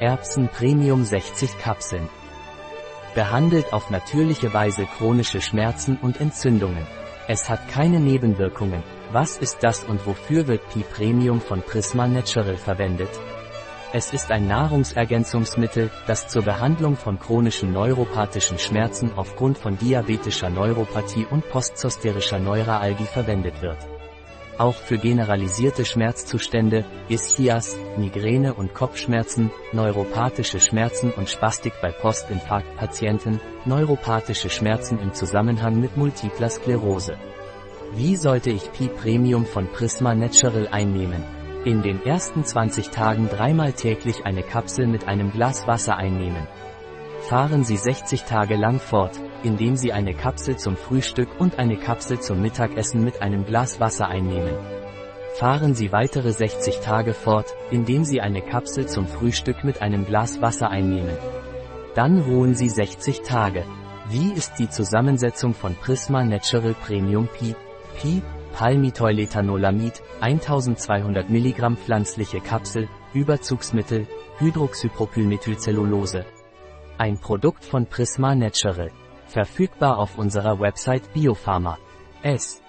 Erbsen Premium 60 Kapseln. Behandelt auf natürliche Weise chronische Schmerzen und Entzündungen. Es hat keine Nebenwirkungen. Was ist das und wofür wird Pi Premium von Prisma Natural verwendet? Es ist ein Nahrungsergänzungsmittel, das zur Behandlung von chronischen neuropathischen Schmerzen aufgrund von diabetischer Neuropathie und postzosterischer Neuralgie verwendet wird. Auch für generalisierte Schmerzzustände, Ischias, Migräne und Kopfschmerzen, neuropathische Schmerzen und Spastik bei Postinfarktpatienten, neuropathische Schmerzen im Zusammenhang mit multipler Sklerose. Wie sollte ich Pi Premium von Prisma Natural einnehmen? In den ersten 20 Tagen dreimal täglich eine Kapsel mit einem Glas Wasser einnehmen. Fahren Sie 60 Tage lang fort, indem Sie eine Kapsel zum Frühstück und eine Kapsel zum Mittagessen mit einem Glas Wasser einnehmen. Fahren Sie weitere 60 Tage fort, indem Sie eine Kapsel zum Frühstück mit einem Glas Wasser einnehmen. Dann ruhen Sie 60 Tage. Wie ist die Zusammensetzung von Prisma Natural Premium Pi? Pi, Palmitoyletanolamid, 1200 mg pflanzliche Kapsel, Überzugsmittel, Hydroxypropylmethylcellulose. Ein Produkt von Prisma Natural. Verfügbar auf unserer Website Biopharma. S.